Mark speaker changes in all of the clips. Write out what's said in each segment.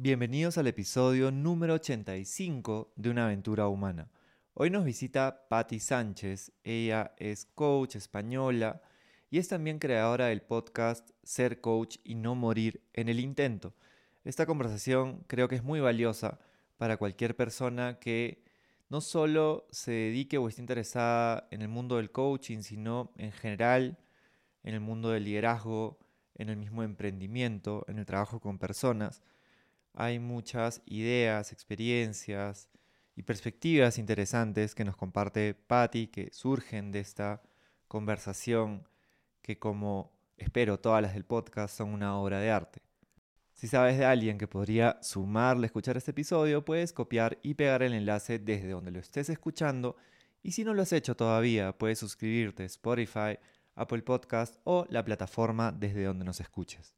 Speaker 1: Bienvenidos al episodio número 85 de Una aventura humana. Hoy nos visita Patti Sánchez. Ella es coach española y es también creadora del podcast Ser Coach y No Morir en el Intento. Esta conversación creo que es muy valiosa para cualquier persona que no solo se dedique o esté interesada en el mundo del coaching, sino en general en el mundo del liderazgo, en el mismo emprendimiento, en el trabajo con personas hay muchas ideas, experiencias y perspectivas interesantes que nos comparte Patty, que surgen de esta conversación, que como espero todas las del podcast son una obra de arte. Si sabes de alguien que podría sumarle a escuchar este episodio, puedes copiar y pegar el enlace desde donde lo estés escuchando. Y si no lo has hecho todavía, puedes suscribirte a Spotify, Apple Podcast o la plataforma desde donde nos escuches.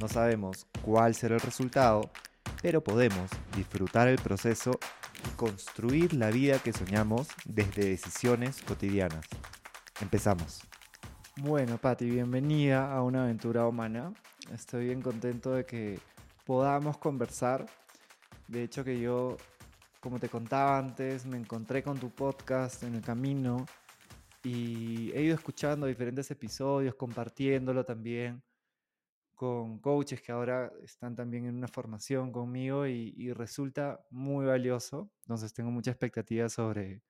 Speaker 1: no sabemos cuál será el resultado, pero podemos disfrutar el proceso y construir la vida que soñamos desde decisiones cotidianas. Empezamos. Bueno, Patti, bienvenida a una aventura humana. Estoy bien contento de que podamos conversar. De hecho que yo, como te contaba antes, me encontré con tu podcast en el camino y he ido escuchando diferentes episodios, compartiéndolo también con coaches que ahora están también en una formación conmigo y, resulta muy valioso. Entonces tengo mucha expectativa sobre,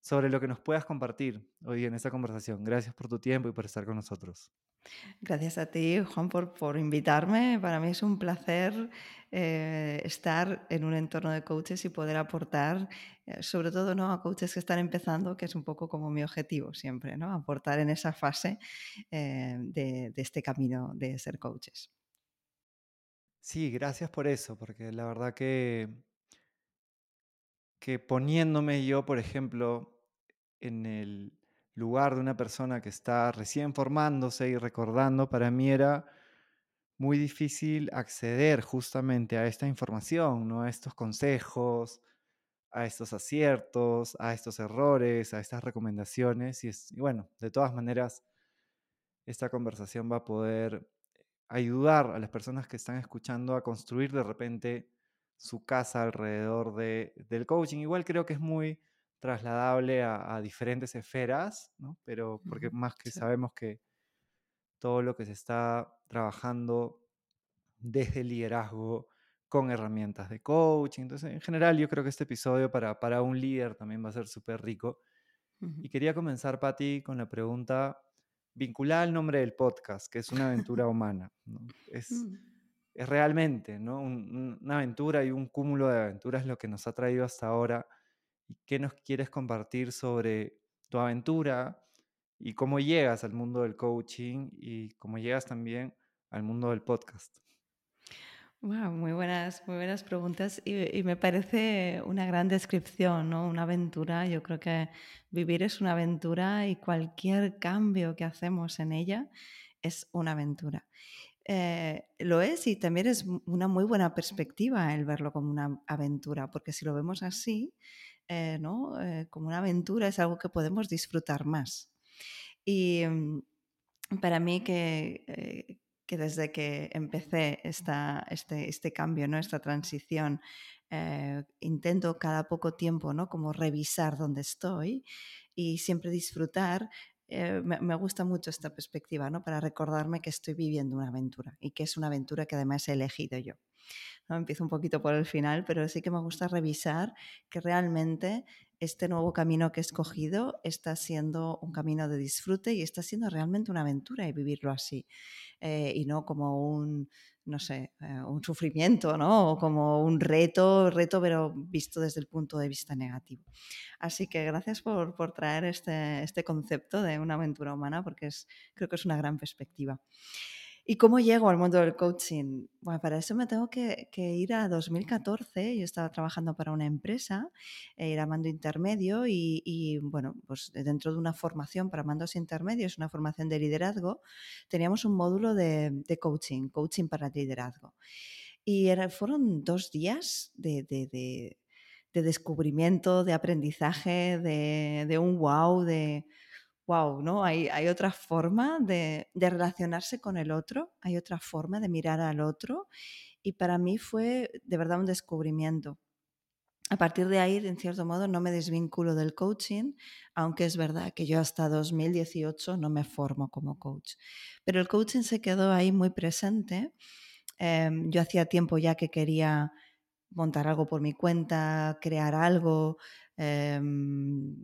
Speaker 1: sobre lo que nos puedas compartir hoy en esta conversación. Gracias por tu tiempo y por estar con nosotros.
Speaker 2: Gracias a ti, Juan, por, por invitarme. Para mí es un placer eh, estar en un entorno de coaches y poder aportar, eh, sobre todo ¿no? a coaches que están empezando, que es un poco como mi objetivo siempre, ¿no? aportar en esa fase eh, de, de este camino de ser coaches.
Speaker 1: Sí, gracias por eso, porque la verdad que, que poniéndome yo, por ejemplo, en el lugar de una persona que está recién formándose y recordando, para mí era muy difícil acceder justamente a esta información, ¿no? a estos consejos, a estos aciertos, a estos errores, a estas recomendaciones. Y, y bueno, de todas maneras, esta conversación va a poder ayudar a las personas que están escuchando a construir de repente su casa alrededor de, del coaching. Igual creo que es muy trasladable a, diferentes esferas, ¿no? Pero porque más que sabemos que todo lo que se está trabajando desde el liderazgo con herramientas de coaching. Entonces, en general, yo creo que este episodio para, para un líder también va a ser súper rico. Y quería comenzar, Patti, con la pregunta vinculada al nombre del podcast, que es una aventura humana. Es, mm. es, realmente ¿no? una aventura y un cúmulo de aventuras lo que nos ha traído hasta ahora y qué nos quieres compartir sobre tu aventura y cómo llegas al mundo del coaching y cómo llegas también al mundo del podcast.
Speaker 2: Wow, muy buenas, muy buenas preguntas y, me parece una gran descripción, ¿no? Una aventura. Yo creo que vivir es una aventura y cualquier cambio que hacemos en ella es una aventura. Eh, lo es y también es una muy buena perspectiva el verlo como una aventura, porque si lo vemos así, eh, ¿no? Eh, como una aventura es algo que podemos disfrutar más. Y mm, para mí que, eh, que desde que empecé esta, este, este cambio, ¿no? esta transición, intento cada poco tiempo ¿no? como revisar dónde estoy y siempre disfrutar. Me, me, gusta mucho esta perspectiva, ¿no? Para recordarme que estoy viviendo una aventura y que es una aventura que además he elegido yo. Empiezo un poquito por el final, pero sí que me gusta revisar que realmente este nuevo camino que he escogido está siendo un camino de disfrute y está siendo realmente una aventura y vivirlo así. Eh, y no como un, no sé, eh, un sufrimiento, ¿no? O como un reto, reto, pero visto desde el punto de vista negativo. Así que gracias por, por traer este, este concepto de una aventura humana, porque es, creo que es una gran perspectiva. ¿Y cómo llego al mundo del coaching? Bueno, para eso me tengo que, ir a 2014. Yo estaba trabajando para una empresa, eh, era mando intermedio y, bueno, pues dentro de una formación para mandos intermedios, una formación de liderazgo, teníamos un módulo de, coaching, coaching para liderazgo. Y fueron dos días de, descubrimiento, de aprendizaje, de, un wow, de wow, ¿no? Hay, otra forma de, relacionarse con el otro, hay otra forma de mirar al otro y para mí fue de verdad un descubrimiento. A partir de ahí, en cierto modo, no me desvinculo del coaching, aunque es verdad que yo hasta 2018 no me formo como coach. Pero el coaching se quedó ahí muy presente. Em, yo hacía tiempo ya que quería montar algo por mi cuenta, crear algo, em,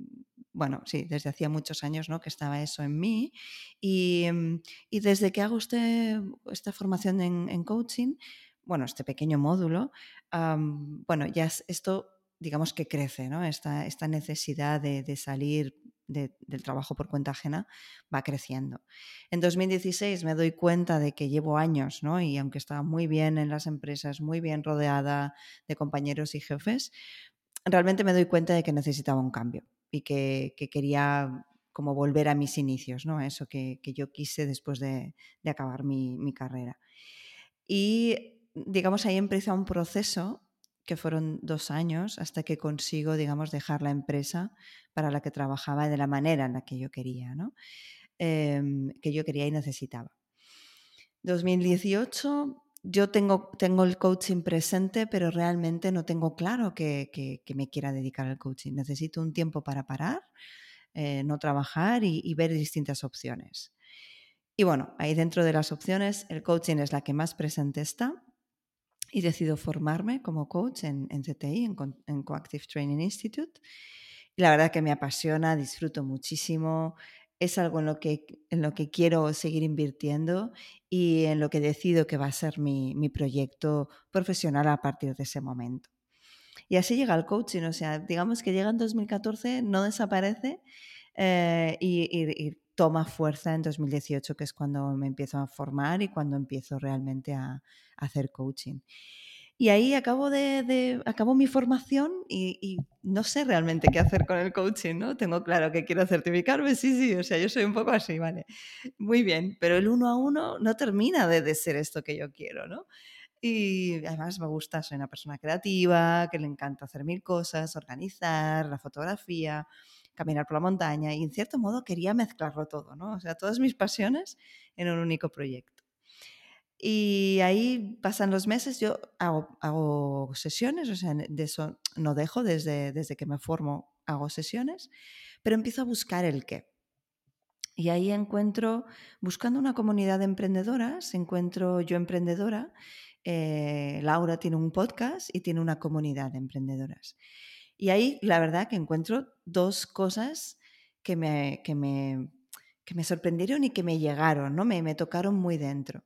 Speaker 2: bueno, sí, desde hacía muchos años ¿no? que estaba eso en mí. Y, mm, desde que hago este, esta formación en, coaching, bueno, este pequeño módulo, bueno, ya esto, digamos que crece, ¿no? Esta, esta necesidad de, salir del trabajo por cuenta ajena va creciendo. En 2016 me doy cuenta de que llevo años, ¿no? Y aunque estaba muy bien en las empresas, muy bien rodeada de compañeros y jefes, realmente me doy cuenta de que necesitaba un cambio y que, quería como volver a mis inicios, ¿no? eso que, yo quise después de, acabar mi, carrera. Y digamos, ahí empieza un proceso que fueron dos años hasta que consigo, digamos, dejar la empresa para la que trabajaba de la manera en la que yo quería, ¿no? Em, que yo quería y necesitaba. 2018 yo tengo, tengo el coaching presente, pero realmente no tengo claro que, me quiera dedicar al coaching. Necesito un tiempo para parar, eh, no trabajar y, ver distintas opciones. Y bueno, ahí dentro de las opciones, el coaching es la que más presente está y decido formarme como coach en, CTI, en Coactive Training Institute. Y la verdad que me apasiona, disfruto muchísimo es algo en lo que, en lo que quiero seguir invirtiendo y en lo que decido que va a ser mi, proyecto profesional a partir de ese momento. Y así llega el coaching, o sea, digamos que llega en 2014, no desaparece eh, y, toma fuerza en 2018, que es cuando me empiezo a formar y cuando empiezo realmente a hacer coaching. Y ahí acabo, de, acabo mi formación y, no sé realmente qué hacer con el coaching, ¿no? Tengo claro que quiero certificarme, sí, sí, o sea, yo soy un poco así, ¿vale? Muy bien, pero el uno a uno no termina de, de ser esto que yo quiero, ¿no? Y además me gusta, soy una persona creativa, que le encanta hacer mil cosas, organizar, la fotografía, caminar por la montaña y en cierto modo quería mezclarlo todo, ¿no? O sea, todas mis pasiones en un único proyecto. Y ahí pasan los meses, yo hago, sesiones, o sea, de eso no dejo desde, desde que me formo, hago sesiones, pero empiezo a buscar el qué. Y ahí encuentro, buscando una comunidad de emprendedoras, encuentro yo emprendedora, eh, Laura tiene un podcast y tiene una comunidad de emprendedoras. Y ahí la verdad que encuentro dos cosas que me, que me, que me sorprendieron y que me llegaron, ¿no? me, me tocaron muy dentro.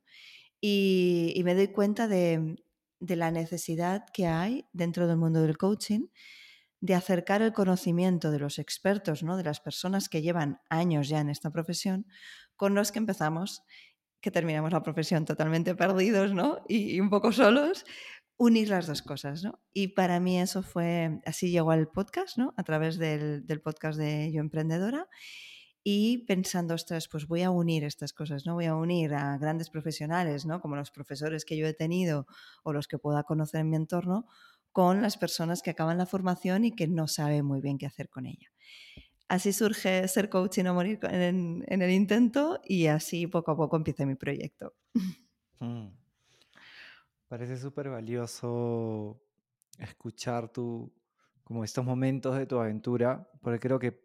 Speaker 2: Y, me doy cuenta de, la necesidad que hay dentro del mundo del coaching de acercar el conocimiento de los expertos, ¿no? de las personas que llevan años ya en esta profesión, con los que empezamos, que terminamos la profesión totalmente perdidos ¿no? y, un poco solos, unir las dos cosas. ¿no? Y para mí eso fue, así llegó al podcast, ¿no? a través del, del podcast de Yo Emprendedora y pensando, ostras, pues voy a unir estas cosas, ¿no? Voy a unir a grandes profesionales, ¿no? Como los profesores que yo he tenido o los que pueda conocer en mi entorno, con las personas que acaban la formación y que no saben muy bien qué hacer con ella. Así surge ser coach y no morir en, el intento y así poco a poco empieza mi proyecto.
Speaker 1: Mm. Parece súper valioso escuchar tu, como estos momentos de tu aventura, porque creo que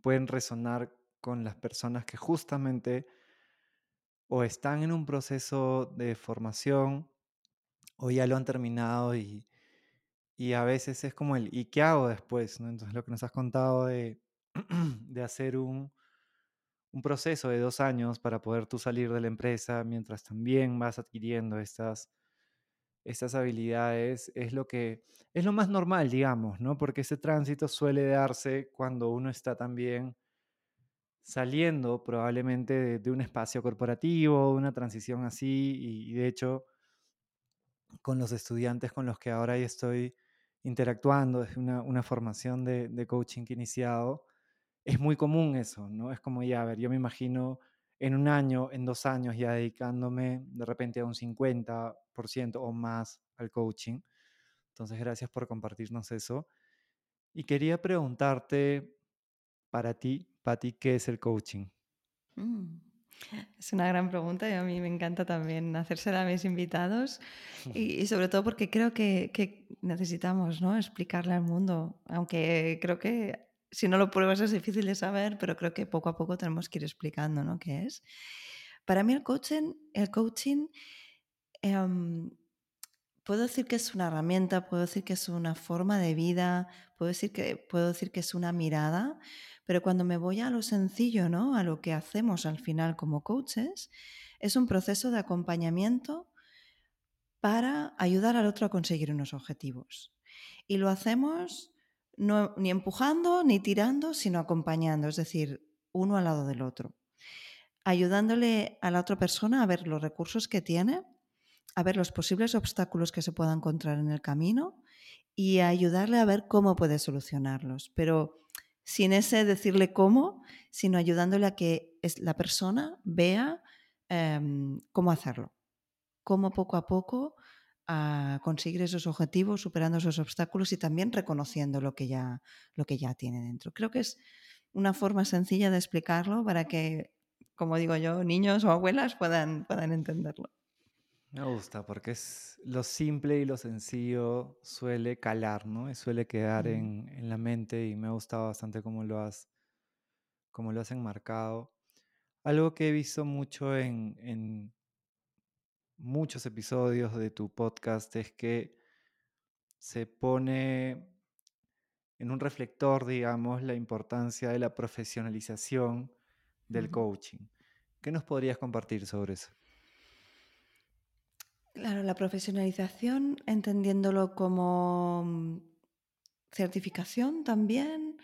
Speaker 1: pueden resonar con las personas que justamente o están en un proceso de formación o ya lo han terminado y, a veces es como el ¿y qué hago después? Entonces lo que nos has contado de, de hacer un, un, proceso de dos años para poder tú salir de la empresa mientras también vas adquiriendo estas, estas habilidades es lo que es lo más normal, digamos, ¿no? Porque ese tránsito suele darse cuando uno está también saliendo probablemente de, un espacio corporativo, una transición así, y, de hecho con los estudiantes con los que ahora estoy interactuando, es una, una formación de, de, coaching que he iniciado, es muy común eso, ¿no? Es como ya, a ver, yo me imagino en un año, en dos años ya dedicándome de repente a un 50% o más al coaching. Entonces, gracias por compartirnos eso. Y quería preguntarte para ti, Patti, ¿qué es el coaching?
Speaker 2: Mm, es una gran pregunta y a mí me encanta también hacérsela a mis invitados y, sobre todo porque creo que, que, necesitamos ¿no? explicarle al mundo, aunque creo que si no lo pruebas es difícil de saber, pero creo que poco a poco tenemos que ir explicando ¿no? qué es. Para mí el coaching, el coaching em, puedo decir que es una herramienta, puedo decir que es una forma de vida, puedo decir que, puedo decir que es una mirada, pero cuando me voy a lo sencillo, ¿no? a lo que hacemos al final como coaches, es un proceso de acompañamiento para ayudar al otro a conseguir unos objetivos. Y lo hacemos no, ni empujando ni tirando, sino acompañando, es decir, uno al lado del otro, ayudándole a la otra persona a ver los recursos que tiene, a ver los posibles obstáculos que se pueda encontrar en el camino y a ayudarle a ver cómo puede solucionarlos. Pero sin ese decirle cómo, sino ayudándole a que la persona vea em, cómo hacerlo, cómo poco a poco a conseguir esos objetivos, superando esos obstáculos y también reconociendo lo que ya, lo que ya tiene dentro. Creo que es una forma sencilla de explicarlo para que, como digo yo, niños o abuelas puedan, puedan entenderlo.
Speaker 1: Me gusta porque es lo simple y lo sencillo suele calar, ¿no? Y suele quedar en, en, la mente y me ha gustado bastante cómo lo has, cómo lo has enmarcado. Algo que he visto mucho en, en muchos episodios de tu podcast es que se pone en un reflector, digamos, la importancia de la profesionalización del coaching. ¿Qué nos podrías compartir sobre eso?
Speaker 2: Claro, la profesionalización, entendiéndolo como mm, certificación también.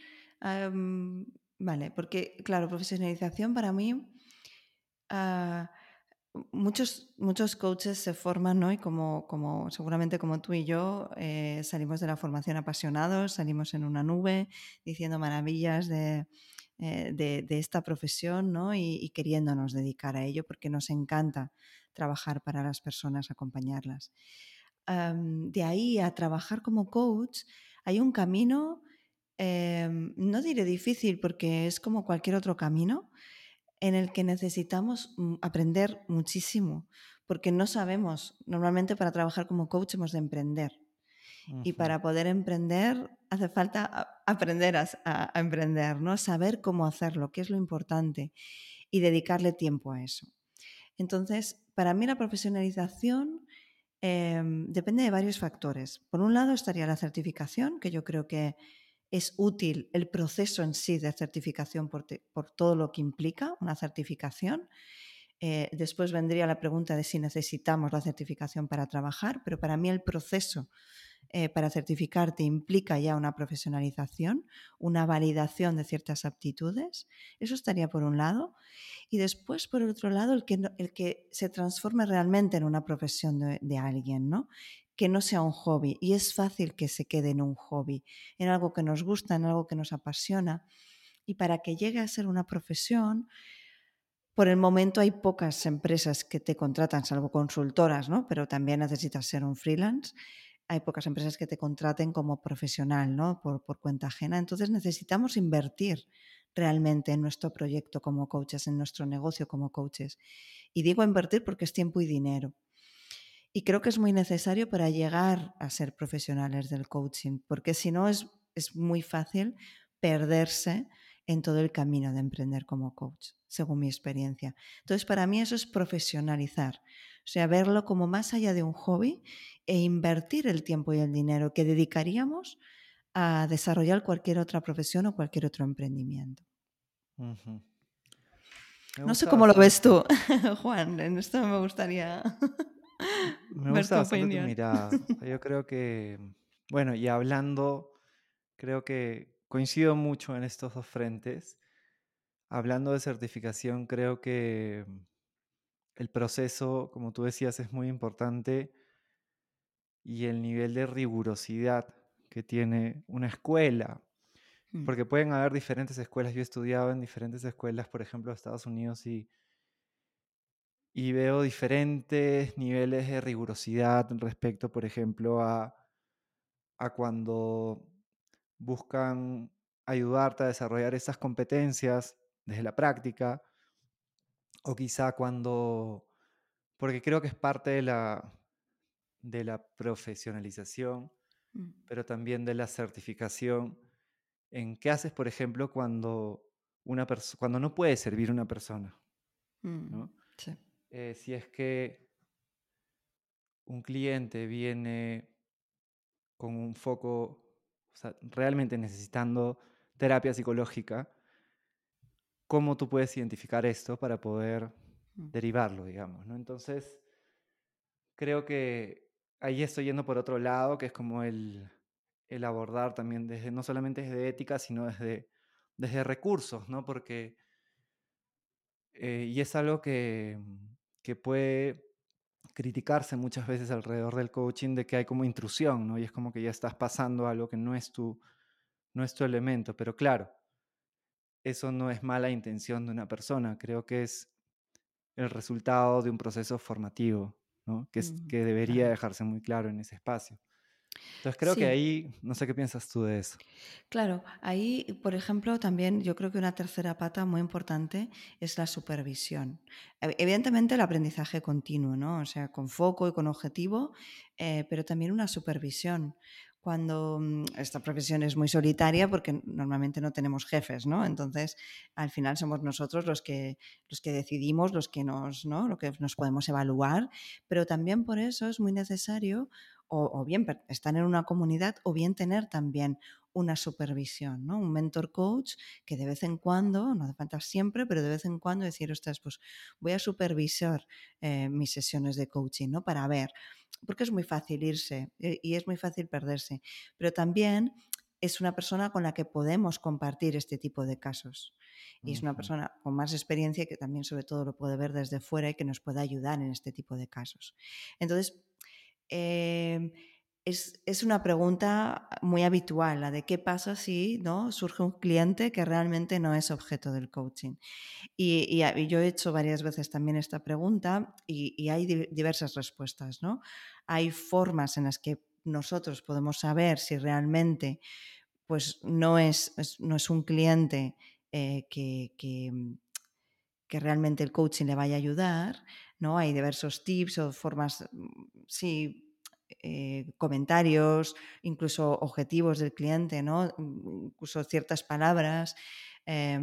Speaker 2: vale, porque, claro, profesionalización para mí, ah, muchos, muchos coaches se forman, ¿no? Y como, como seguramente como tú y yo, eh, salimos de la formación apasionados, salimos en una nube diciendo maravillas de, eh, de, esta profesión, ¿no? Y queriéndonos dedicar a ello porque nos encanta trabajar para las personas, acompañarlas. de ahí a trabajar como coach hay un camino, em, no diré difícil porque es como cualquier otro camino, en el que necesitamos mm, aprender muchísimo, porque no sabemos, normalmente para trabajar como coach hemos de emprender. Y para poder emprender hace falta aprender a, a, emprender, ¿no? saber cómo hacerlo, qué es lo importante y dedicarle tiempo a eso. Entonces, para mí la profesionalización em, depende de varios factores. Por un lado estaría la certificación, que yo creo que es útil el proceso en sí de certificación por, todo lo que implica una certificación. Eh, después vendría la pregunta de si necesitamos la certificación para trabajar, pero para mí el proceso eh, para certificarte implica ya una profesionalización, una validación de ciertas aptitudes. Eso estaría por un lado. Y después, por otro lado, el que, el que se transforme realmente en una profesión de, alguien, ¿no? que no sea un hobby. Y es fácil que se quede en un hobby, en algo que nos gusta, en algo que nos apasiona. Y para que llegue a ser una profesión, por el momento hay pocas empresas que te contratan, salvo consultoras, ¿no? Pero también necesitas ser un freelance hay pocas empresas que te contraten como profesional, ¿no? Por, cuenta ajena. Entonces necesitamos invertir realmente en nuestro proyecto como coaches, en nuestro negocio como coaches. Y digo invertir porque es tiempo y dinero. Y creo que es muy necesario para llegar a ser profesionales del coaching, porque si no es, es muy fácil perderse en todo el camino de emprender como coach, según mi experiencia. Entonces, para mí eso es profesionalizar, o sea, verlo como más allá de un hobby e invertir el tiempo y el dinero que dedicaríamos a desarrollar cualquier otra profesión o cualquier otro emprendimiento. No sé cómo lo ves tú, Juan. En esto me gustaría.
Speaker 1: me gusta bastante tu mirada. Yo creo que, bueno, y hablando, creo que coincido mucho en estos dos frentes. hablando de certificación, creo que el proceso, como tú decías, es muy importante y el nivel de rigurosidad que tiene una escuela.
Speaker 2: Mm,
Speaker 1: Porque pueden haber diferentes escuelas. Yo he estudiado en diferentes escuelas, por ejemplo, de Estados Unidos y, y veo diferentes niveles de rigurosidad respecto, por ejemplo, a, a cuando buscan ayudarte a desarrollar esas competencias desde la práctica o quizá cuando, porque creo que es parte de la, de la profesionalización,
Speaker 2: mm,
Speaker 1: pero también de la certificación en qué haces, por ejemplo, cuando, una cuando no puede servir una persona,
Speaker 2: mm,
Speaker 1: ¿no?
Speaker 2: sí.
Speaker 1: Eh, si es que un cliente viene con un foco, sea, realmente necesitando terapia psicológica, ¿cómo tú puedes identificar esto para poder
Speaker 2: Mm,
Speaker 1: derivarlo, digamos, ¿no? Entonces, creo que ahí estoy yendo por otro lado, que es como el, el abordar también desde, no solamente desde ética, sino desde, desde recursos, ¿no? Porque, eh, y es algo que, que puede criticarse muchas veces alrededor del coaching de que hay como intrusión, ¿no? Y es como que ya estás pasando algo que no es tu, no es tu elemento, pero claro, eso no es mala intención de una persona, creo que es el resultado de un proceso formativo, ¿no? Que, es, que debería dejarse muy claro en ese espacio. Entonces creo que ahí, no sé qué piensas tú de eso.
Speaker 2: claro. Ahí, por ejemplo, también yo creo que una tercera pata muy importante es la supervisión. Ev- Evidentemente el aprendizaje continuo, ¿no? O sea, con foco y con objetivo, eh, pero también una supervisión. Cuando mm, esta profesión es muy solitaria porque normalmente no tenemos jefes, ¿no? Entonces, al final somos nosotros los que, los que decidimos, los que nos, ¿no? Lo que nos podemos evaluar, pero también por eso es muy necesario o, o bien estar en una comunidad o bien tener también una supervisión, ¿no? Un mentor coach que de vez en cuando, no hace falta siempre, pero de vez en cuando decir, ostras, pues voy a supervisar eh, mis sesiones de coaching, ¿no? Para ver, porque es muy fácil irse eh, y es muy fácil perderse, pero también es una persona con la que podemos compartir este tipo de casos. Y es una persona con más experiencia que también sobre todo lo puede ver desde fuera y que nos puede ayudar en este tipo de casos. Entonces, eh, es, es, una pregunta muy habitual, la de qué pasa si ¿no? surge un cliente que realmente no es objeto del coaching. Y, y, yo he hecho varias veces también esta pregunta y, hay di diversas respuestas. ¿no? Hay formas en las que nosotros podemos saber si realmente pues, no, es, no es un cliente eh, que, que, que realmente el coaching le vaya a ayudar, ¿no? Hay diversos tips o formas, sí, eh, comentarios, incluso objetivos del cliente, ¿no? incluso ciertas palabras, eh,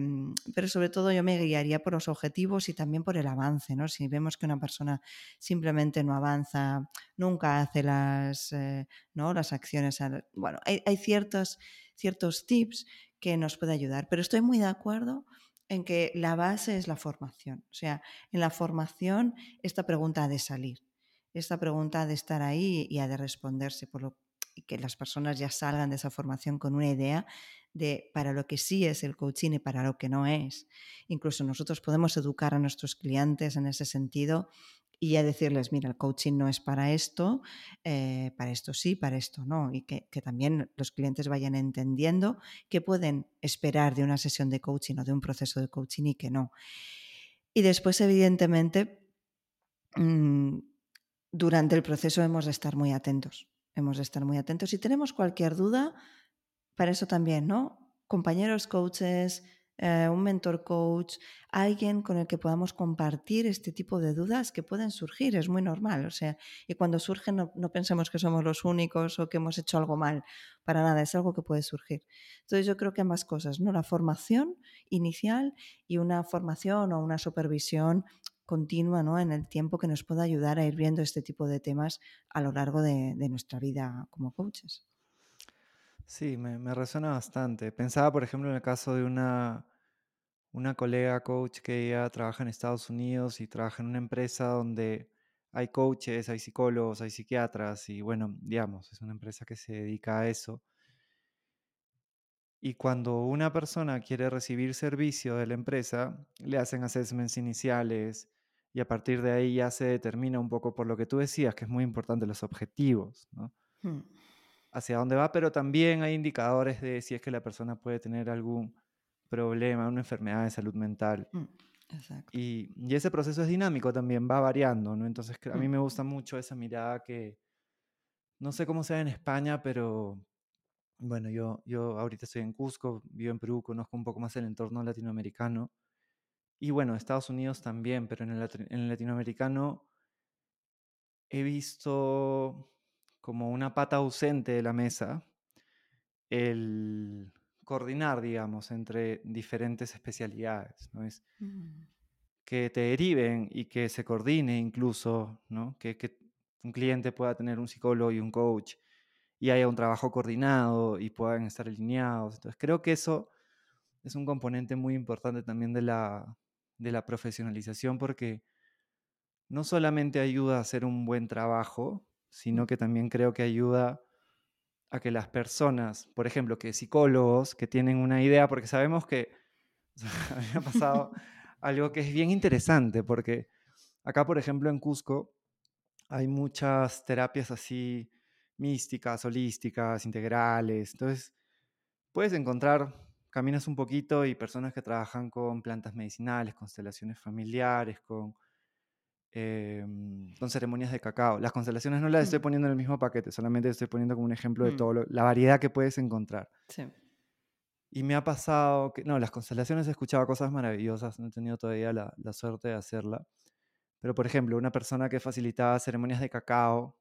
Speaker 2: pero sobre todo yo me guiaría por los objetivos y también por el avance, ¿no? Si vemos que una persona simplemente no avanza, nunca hace las, eh, ¿no? las acciones, bueno, hay, hay ciertos, ciertos tips que nos puede ayudar, pero estoy muy de acuerdo en que la base es la formación. O sea, en la formación esta pregunta ha de salir, esta pregunta ha de estar ahí y ha de responderse, por lo y que las personas ya salgan de esa formación con una idea de para lo que sí es el coaching y para lo que no es. Incluso nosotros podemos educar a nuestros clientes en ese sentido y ya decirles, mira, el coaching no es para esto, eh, para esto sí, para esto no, y que, que, también los clientes vayan entendiendo qué pueden esperar de una sesión de coaching o de un proceso de coaching y que no. Y después, evidentemente, mmm, durante el proceso hemos de estar muy atentos, hemos de estar muy atentos. Si tenemos cualquier duda, para eso también, ¿no? Compañeros coaches, eh, un mentor coach, alguien con el que podamos compartir este tipo de dudas que pueden surgir, es muy normal, o sea, y cuando surgen no, no, pensemos que somos los únicos o que hemos hecho algo mal, para nada, es algo que puede surgir. Entonces yo creo que ambas cosas, ¿no? La formación inicial y una formación o una supervisión continua ¿no? en el tiempo que nos pueda ayudar a ir viendo este tipo de temas a lo largo de, nuestra vida como coaches.
Speaker 1: Sí, me, me, resuena bastante. Pensaba, por ejemplo, en el caso de una, una colega coach que ella trabaja en Estados Unidos y trabaja en una empresa donde hay coaches, hay psicólogos, hay psiquiatras y bueno, digamos, es una empresa que se dedica a eso. Y cuando una persona quiere recibir servicio de la empresa, le hacen assessments iniciales y a partir de ahí ya se determina un poco por lo que tú decías, que es muy importante los objetivos, ¿no?
Speaker 2: Mm,
Speaker 1: Hacia dónde va, pero también hay indicadores de si es que la persona puede tener algún problema, una enfermedad de salud mental.
Speaker 2: mm, Exacto.
Speaker 1: Y, y ese proceso es dinámico también, va variando, ¿no? Entonces a mí
Speaker 2: Mm,
Speaker 1: me gusta mucho esa mirada que, no sé cómo sea en España, pero bueno, yo, yo ahorita estoy en Cusco, vivo en Perú, conozco un poco más el entorno latinoamericano. Y bueno, Estados Unidos también, pero en el, en el latinoamericano he visto como una pata ausente de la mesa el coordinar, digamos, entre diferentes especialidades, ¿no? Es
Speaker 2: mm,
Speaker 1: que te deriven y que se coordine incluso, ¿no? Que, que un cliente pueda tener un psicólogo y un coach y haya un trabajo coordinado y puedan estar alineados. Entonces, creo que eso es un componente muy importante también de la, de la profesionalización porque no solamente ayuda a hacer un buen trabajo, sino que también creo que ayuda a que las personas, por ejemplo, que psicólogos que tienen una idea, porque sabemos que o sea, me ha pasado algo que es bien interesante, porque acá, por ejemplo, en Cusco hay muchas terapias así místicas, holísticas, integrales. Entonces, puedes encontrar, caminas un poquito y personas que trabajan con plantas medicinales, constelaciones familiares, con em, con ceremonias de cacao. Las constelaciones no las estoy
Speaker 2: mm,
Speaker 1: poniendo en el mismo paquete, solamente estoy poniendo como un ejemplo de
Speaker 2: mm,
Speaker 1: todo lo- la variedad que puedes encontrar.
Speaker 2: Sí.
Speaker 1: Y me ha pasado que, no, las constelaciones he escuchado cosas maravillosas, no he tenido todavía la, la suerte de hacerla. Pero, por ejemplo, una persona que facilitaba ceremonias de cacao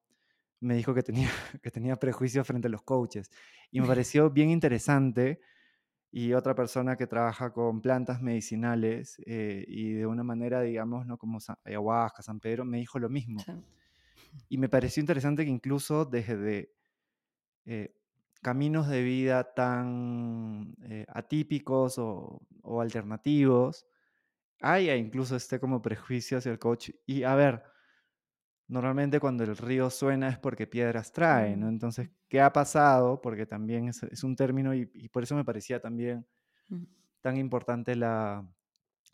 Speaker 1: me dijo que tenía, que tenía prejuicios frente a los coaches. Y me pareció bien interesante. Y otra persona que trabaja con plantas medicinales eh, y de una manera, digamos, no como sa- ayahuasca, San Pedro, me dijo lo mismo.
Speaker 2: Sí.
Speaker 1: Y me pareció interesante que incluso desde eh, caminos de vida tan eh, atípicos o, o alternativos, haya incluso este como prejuicio hacia el coach. Y a ver, normalmente cuando el río suena es porque piedras trae, ¿no?
Speaker 2: Mm,
Speaker 1: Entonces, ¿qué ha pasado? Porque también es, es un término y, y por eso me parecía también
Speaker 2: mm,
Speaker 1: tan importante la,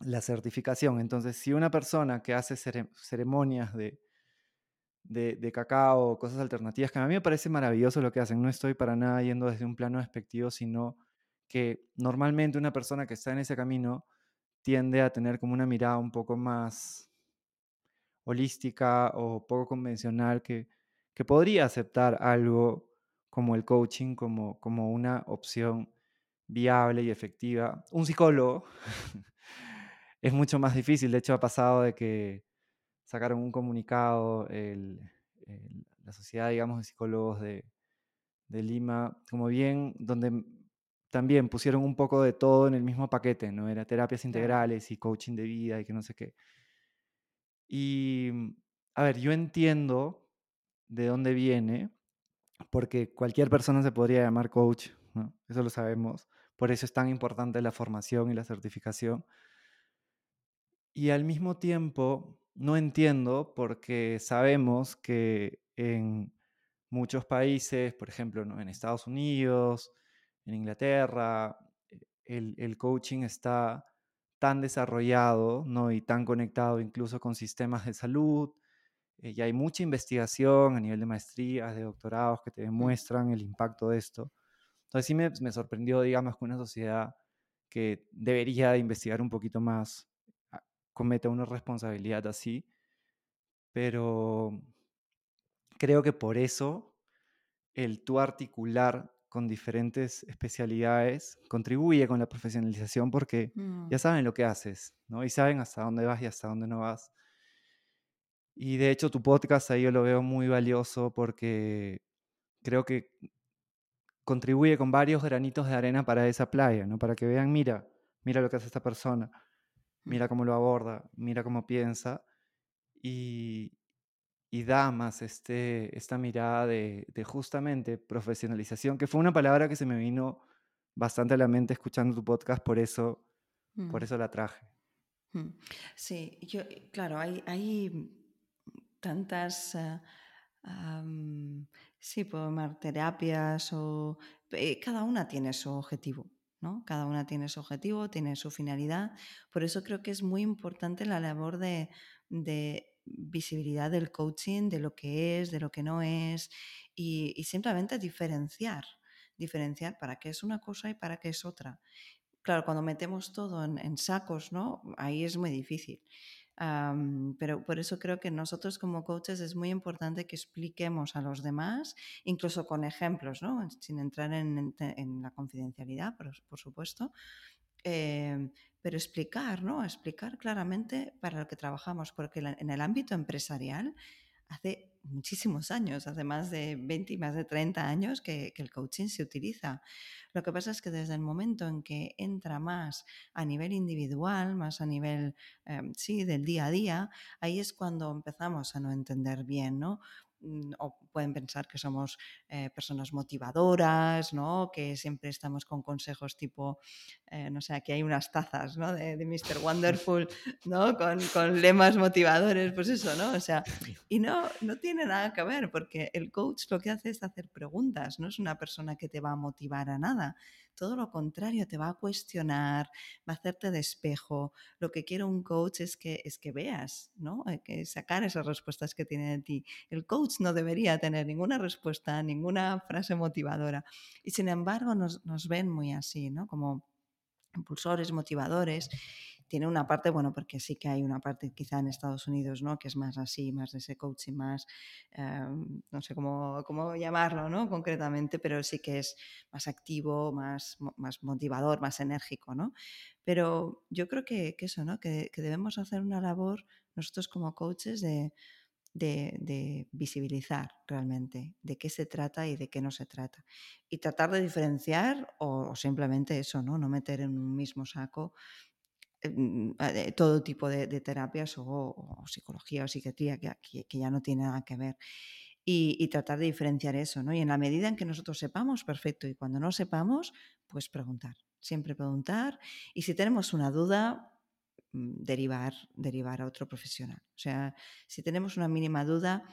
Speaker 1: la certificación. Entonces, si una persona que hace cere- ceremonias de, de, de cacao, cosas alternativas, que a mí me parece maravilloso lo que hacen. No estoy para nada yendo desde un plano despectivo, sino que normalmente una persona que está en ese camino tiende a tener como una mirada un poco más holística o poco convencional que, que podría aceptar algo como el coaching como, como una opción viable y efectiva. Un psicólogo es mucho más difícil. De hecho, ha pasado de que sacaron un comunicado, el- el- la Sociedad, digamos, de Psicólogos de, de Lima, como bien, donde también pusieron un poco de todo en el mismo paquete, ¿no? Era terapias integrales y coaching de vida y que no sé qué. Y, mm, a ver, yo entiendo de dónde viene, porque cualquier persona se podría llamar coach. Eso lo sabemos. Por eso es tan importante la formación y la certificación. Y al mismo tiempo, no entiendo porque sabemos que en muchos países, por ejemplo, en Estados Unidos, en Inglaterra, eh, el, el coaching está tan desarrollado ¿no? y tan conectado incluso con sistemas de salud. eh, y hay mucha investigación a nivel de maestrías, de doctorados que te demuestran el impacto de esto. Entonces sí me, me sorprendió, digamos, que una sociedad que debería de investigar un poquito más a- cometa una responsabilidad así, pero creo que por eso el tú articular con diferentes especialidades contribuye con la profesionalización porque
Speaker 2: mm,
Speaker 1: ya saben lo que haces, ¿no? Y saben hasta dónde vas y hasta dónde no vas. Y de hecho tu podcast ahí yo lo veo muy valioso porque creo que contribuye con varios granitos de arena para esa playa, ¿no? Para que vean, mira, mira lo que hace esta persona,
Speaker 2: mm,
Speaker 1: mira cómo lo aborda, mira cómo piensa y, y da más este, esta mirada de, de justamente profesionalización, que fue una palabra que se me vino bastante a la mente escuchando tu podcast, por eso, por
Speaker 2: mm,
Speaker 1: eso la traje.
Speaker 2: mm. Sí, yo, claro, hay, hay tantas eh, am, Sí, terapias o... eh, Cada una tiene su objetivo, ¿no? Cada una tiene su objetivo, tiene su finalidad. Por eso creo que es muy importante la labor de, de visibilidad del coaching, de lo que es, de lo que no es, y, y simplemente diferenciar, diferenciar para qué es una cosa y para qué es otra. Claro, cuando metemos todo en, en sacos, ¿no? Ahí es muy difícil. Am, pero por eso creo que nosotros como coaches es muy importante que expliquemos a los demás, incluso con ejemplos, ¿no? sin entrar en, en- en la confidencialidad, por, por supuesto, eh, pero explicar, ¿no? Explicar claramente para lo que trabajamos, porque en el ámbito empresarial hace muchísimos años, hace más de 20 y más de 30 años que, que el coaching se utiliza. Lo que pasa es que desde el momento en que entra más a nivel individual, más a nivel, eh, sí, del día a día, ahí es cuando empezamos a no entender bien, ¿no? Mm, O pueden pensar que somos eh, personas motivadoras, ¿no? Que siempre estamos con consejos tipo, eh, no sé, aquí hay unas tazas, ¿no? De, de Mr. Wonderful, ¿no? Con, con lemas motivadores, pues eso, ¿no? O sea, y no, no tiene nada que ver, porque el coach lo que hace es hacer preguntas, no es una persona que te va a motivar a nada. Todo lo contrario, te va a cuestionar, va a hacerte de espejo. Lo que quiere un coach es que, es que veas, ¿no? Eh, Que sacar esas respuestas que tiene de ti. El coach no debería tener ninguna respuesta, ninguna frase motivadora. Y sin embargo, nos, nos ven muy así, ¿no? Como impulsores, motivadores. Tiene una parte, bueno, porque sí que hay una parte quizá en Estados Unidos, ¿no? Que es más así, más de ese coaching, más, eh, no sé cómo, cómo llamarlo, ¿no? Concretamente, pero sí que es más activo, más, más motivador, más enérgico, ¿no? Pero yo creo que, eso, ¿no? Que, que, debemos hacer una labor nosotros como coaches de, de, visibilizar realmente de qué se trata y de qué no se trata. Y tratar de diferenciar o, o simplemente eso, ¿no? No meter en un mismo saco todo tipo de, terapias o, psicología o psiquiatría que, ya no tiene nada que ver. Y, tratar de diferenciar eso, ¿no? Y en la medida en que nosotros sepamos, perfecto. Y cuando no sepamos, pues preguntar. Siempre preguntar. Y si tenemos una duda, mm, derivar, derivar a otro profesional. O sea, si tenemos una mínima duda,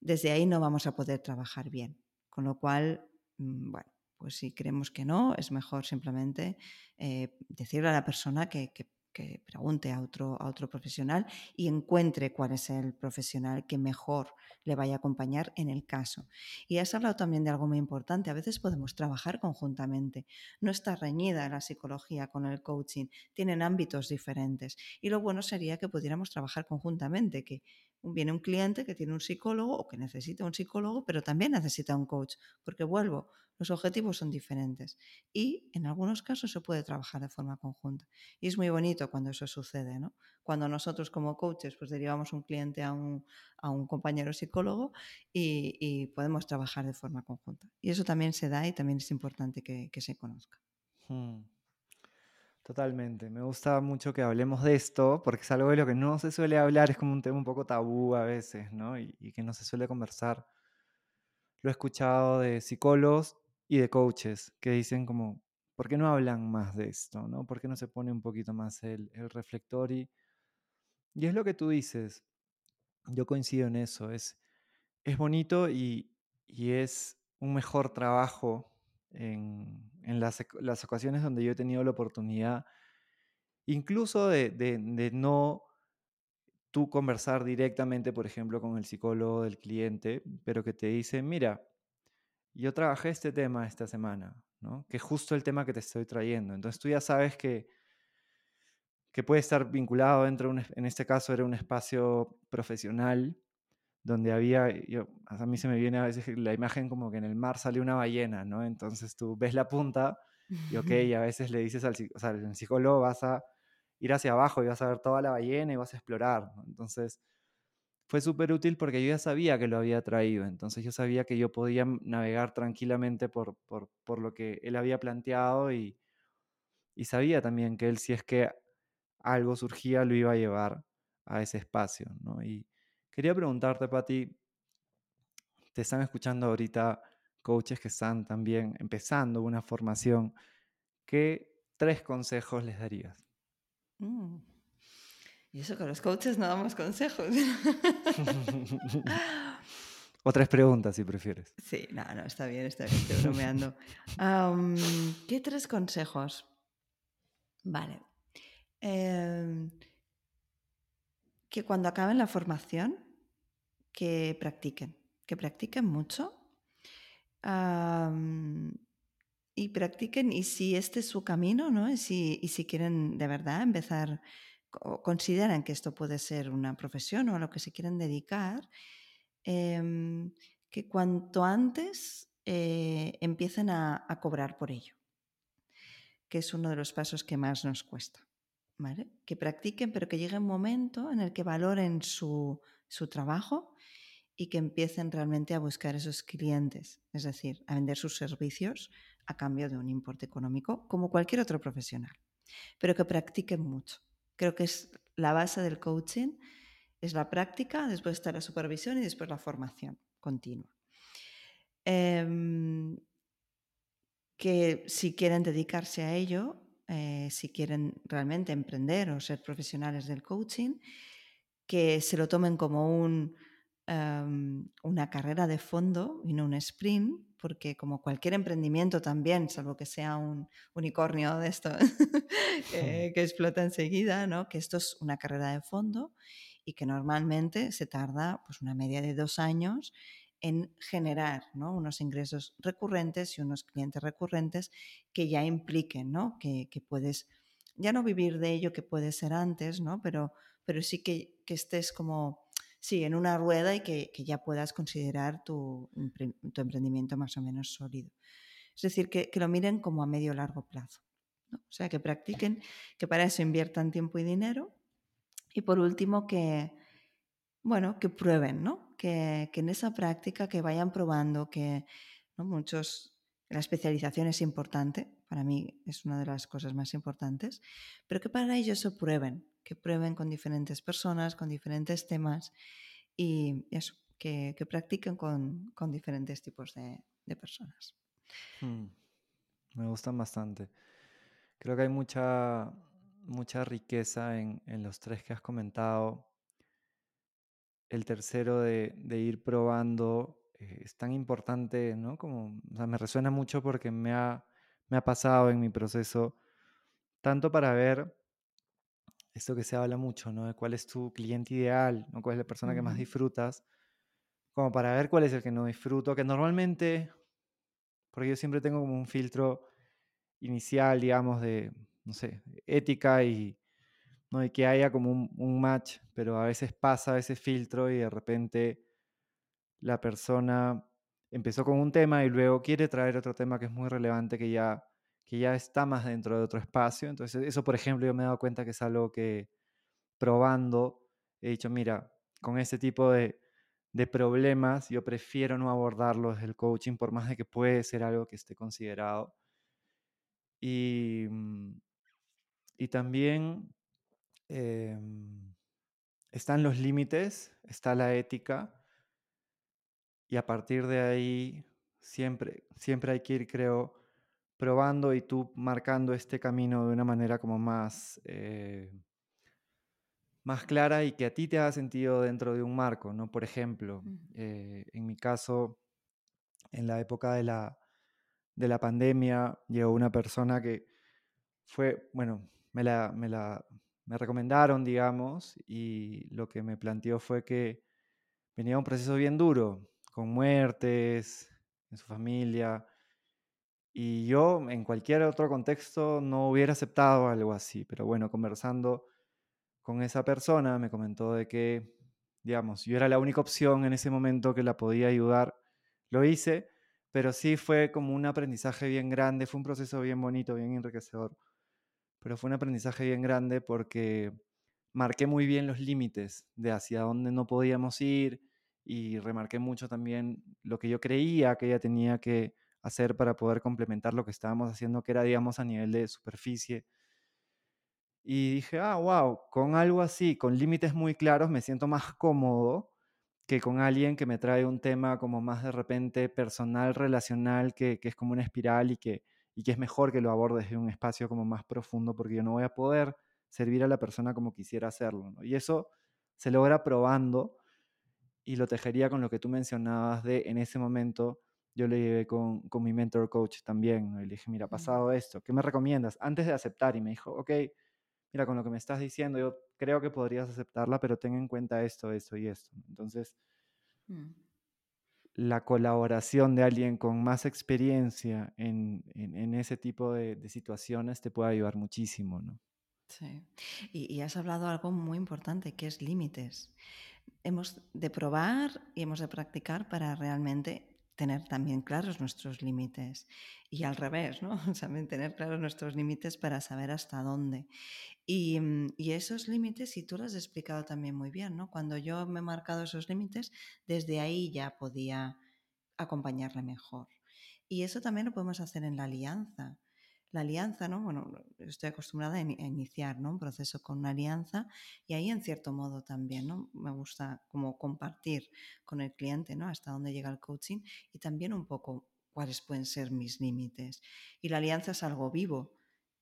Speaker 2: desde ahí no vamos a poder trabajar bien. Con lo cual, mm, bueno, pues si creemos que no, es mejor simplemente eh, decirle a la persona que que pregunte a otro, a otro profesional y encuentre cuál es el profesional que mejor le vaya a acompañar en el caso. Y has hablado también de algo muy importante. A veces podemos trabajar conjuntamente. No está reñida la psicología con el coaching. Tienen ámbitos diferentes. Y lo bueno sería que pudiéramos trabajar conjuntamente, que viene un cliente que tiene un psicólogo o que necesita un psicólogo, pero también necesita un coach, porque vuelvo, los objetivos son diferentes y en algunos casos se puede trabajar de forma conjunta. Y es muy bonito cuando eso sucede, ¿no? Cuando nosotros como coaches pues derivamos un cliente a un, a un compañero psicólogo y, y, podemos trabajar de forma conjunta. Y eso también se da y también es importante que, que se conozca.
Speaker 1: Hmm. Totalmente. Me gusta mucho que hablemos de esto porque es algo de lo que no se suele hablar, es como un tema un poco tabú a veces, ¿no? Y, que no se suele conversar. Lo he escuchado de psicólogos y de coaches que dicen como, ¿por qué no hablan más de esto? ¿no? ¿Por qué no se pone un poquito más el, el reflector? Y, y, es lo que tú dices. Yo coincido en eso. Es, es bonito y, y es un mejor trabajo en, las, ocasiones donde yo he tenido la oportunidad, incluso de no tú conversar directamente, por ejemplo, con el psicólogo del cliente, pero que te dice, mira, yo trabajé este tema esta semana, ¿no? que es justo el tema que te estoy trayendo. Entonces tú ya sabes que, que puede estar vinculado dentro, de un, en este caso era un espacio profesional, donde había, yo, a mí se me viene a veces la imagen como que en el mar sale una ballena, ¿no? Entonces tú ves la punta y ok, y a veces le dices al, o sea, psicólogo vas a ir hacia abajo y vas a ver toda la ballena y vas a explorar, ¿no? Entonces fue súper útil porque yo ya sabía que lo había traído, entonces yo sabía que yo podía navegar tranquilamente por, por, por lo que él había planteado y, y, sabía también que él si es que algo surgía lo iba a llevar a ese espacio. ¿no? Y quería preguntarte, Pati, te están escuchando ahorita coaches que están también empezando una formación, ¿qué tres consejos les darías?
Speaker 2: Mm. Y eso que los coaches no damos consejos.
Speaker 1: O tres preguntas, si prefieres.
Speaker 2: Sí, no, no, está bien, está bien, estoy bromeando. ¿Qué tres consejos? Vale. Em, que cuando acaben la formación, que practiquen, que practiquen mucho. y practiquen, y si este es su camino, ¿no? Y si, y si quieren de verdad empezar, o consideran que esto puede ser una profesión o a lo que se quieren dedicar, em, que cuanto antes eh, empiecen a, a cobrar por ello, que es uno de los pasos que más nos cuesta. Que practiquen, pero que llegue un momento en el que valoren su, su trabajo y que empiecen realmente a buscar esos clientes, es decir, a vender sus servicios a cambio de un importe económico, como cualquier otro profesional, pero que practiquen mucho. Creo que es la base del coaching, es la práctica, después está la supervisión y después la formación continua. Em, que si quieren dedicarse a ello, eh, si quieren realmente emprender o ser profesionales del coaching, que se lo tomen como un, em, una carrera de fondo y no un sprint, porque como cualquier emprendimiento también, salvo que sea un unicornio de esto eh, que explota enseguida, ¿no? que esto es una carrera de fondo y que normalmente se tarda pues, una media de dos años en generar ¿no? unos ingresos recurrentes y unos clientes recurrentes que ya impliquen ¿no? que, puedes, ya no vivir de ello que puede ser antes, ¿no? pero, pero sí que, estés como sí, en una rueda y que, ya puedas considerar tu, emprendimiento más o menos sólido. Es decir, que, lo miren como a medio largo plazo. O sea, que practiquen, que para eso inviertan tiempo y dinero. Y por último, que, bueno, que prueben, ¿no? Que, en esa práctica que vayan probando, que muchos, la especialización es importante, para mí es una de las cosas más importantes, pero que para ello se prueben, que prueben con diferentes personas, con diferentes temas y eso, que, practiquen con, diferentes tipos de, personas.
Speaker 1: Hmm, me gustan bastante. Creo que hay mucha, mucha riqueza en, los tres que has comentado. El tercero de, ir probando eh, es tan importante, ¿no? Como, me resuena mucho porque me ha, me ha pasado en mi proceso, tanto para ver esto que se habla mucho, ¿no? De cuál es tu cliente ideal, ¿no? Cuál es la persona que más disfrutas, como para ver cuál es el que no disfruto, que normalmente, porque yo siempre tengo como un filtro inicial, digamos, de, no sé, ética y, ¿no? y que haya como un, match, pero a veces pasa ese filtro y de repente la persona empezó con un tema y luego quiere traer otro tema que es muy relevante, que ya que ya está más dentro de otro espacio. Entonces, eso, por ejemplo, yo me he dado cuenta que es algo que probando he dicho, mira, con este tipo de, de problemas yo prefiero no abordarlos desde el coaching, por más de que puede ser algo que esté considerado. Y, mm, y también em, están los límites, está la ética, y a partir de ahí siempre, siempre hay que ir, creo, probando y tú marcando este camino de una manera como más, eh, más clara y que a ti te haga sentido dentro de un marco, ¿no? Por ejemplo, eh, en mi caso, en la época de la, de la pandemia, llegó una persona que fue, bueno, me la, me la me recomendaron, digamos, y lo que me planteó fue que venía un proceso bien duro, con muertes en su familia, y yo en cualquier otro contexto no hubiera aceptado algo así, pero bueno, conversando con esa persona me comentó de que, digamos, yo era la única opción en ese momento que la podía ayudar. Lo hice, pero sí fue como un aprendizaje bien grande, fue un proceso bien bonito, bien enriquecedor, pero fue un aprendizaje bien grande porque marqué muy bien los límites de hacia dónde no podíamos ir y remarqué mucho también lo que yo creía que ella tenía que hacer para poder complementar lo que estábamos haciendo, que era, digamos, a nivel de superficie. Y dije, ah, wow, con algo así, con límites muy claros, me siento más cómodo que con alguien que me trae un tema como más de repente personal, relacional, que, es como una espiral y que, y que es mejor que lo aborde desde un espacio como más profundo, porque yo no voy a poder servir a la persona como quisiera hacerlo. Y eso se logra probando y lo tejería con lo que tú mencionabas de en ese momento yo le llevé con, con mi mentor coach también, y le dije, mira, ha pasado esto, ¿qué me recomiendas? Antes de aceptar, y me dijo, ok, mira, con lo que me estás diciendo, yo creo que podrías aceptarla, pero ten en cuenta esto, esto y esto. Entonces, mm. La colaboración de alguien con más experiencia en, en, ese tipo de, situaciones te puede ayudar muchísimo, ¿no?
Speaker 2: Sí. Y, y has hablado algo muy importante, que es límites. Hemos de probar y hemos de practicar para realmente tener también claros nuestros límites y al revés, ¿no? También tener claros nuestros límites para saber hasta dónde. Y, mm, y, esos límites, y tú lo has explicado también muy bien, ¿no? Cuando yo me he marcado esos límites, desde ahí ya podía acompañarle mejor. Y eso también lo podemos hacer en la alianza la alianza, ¿no? Bueno, estoy acostumbrada a, iniciar ¿no? un proceso con una alianza y ahí en cierto modo también, ¿no? Me gusta como compartir con el cliente, ¿no? Hasta dónde llega el coaching y también un poco cuáles pueden ser mis límites. Y la alianza es algo vivo,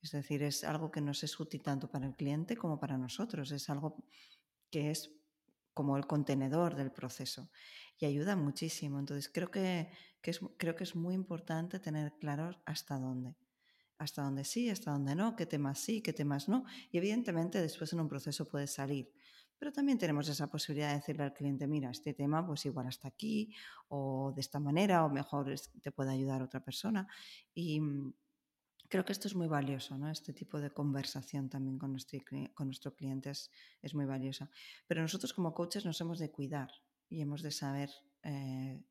Speaker 2: es decir, es algo que no es útil tanto para el cliente como para nosotros, es algo que es como el contenedor del proceso y ayuda muchísimo. Entonces creo que, que es, creo que es muy importante tener claro hasta dónde hasta dónde sí, hasta dónde no, qué temas sí, qué temas no. Y evidentemente después en un proceso puede salir. Pero también tenemos esa posibilidad de decirle al cliente, mira, este tema pues igual hasta aquí, o de esta manera, o mejor te puede ayudar otra persona. Y mm, creo que esto es muy valioso, ¿no? Este tipo de conversación también con nuestro, con nuestro cliente es, muy valiosa. Pero nosotros como coaches nos hemos de cuidar y hemos de saber eh,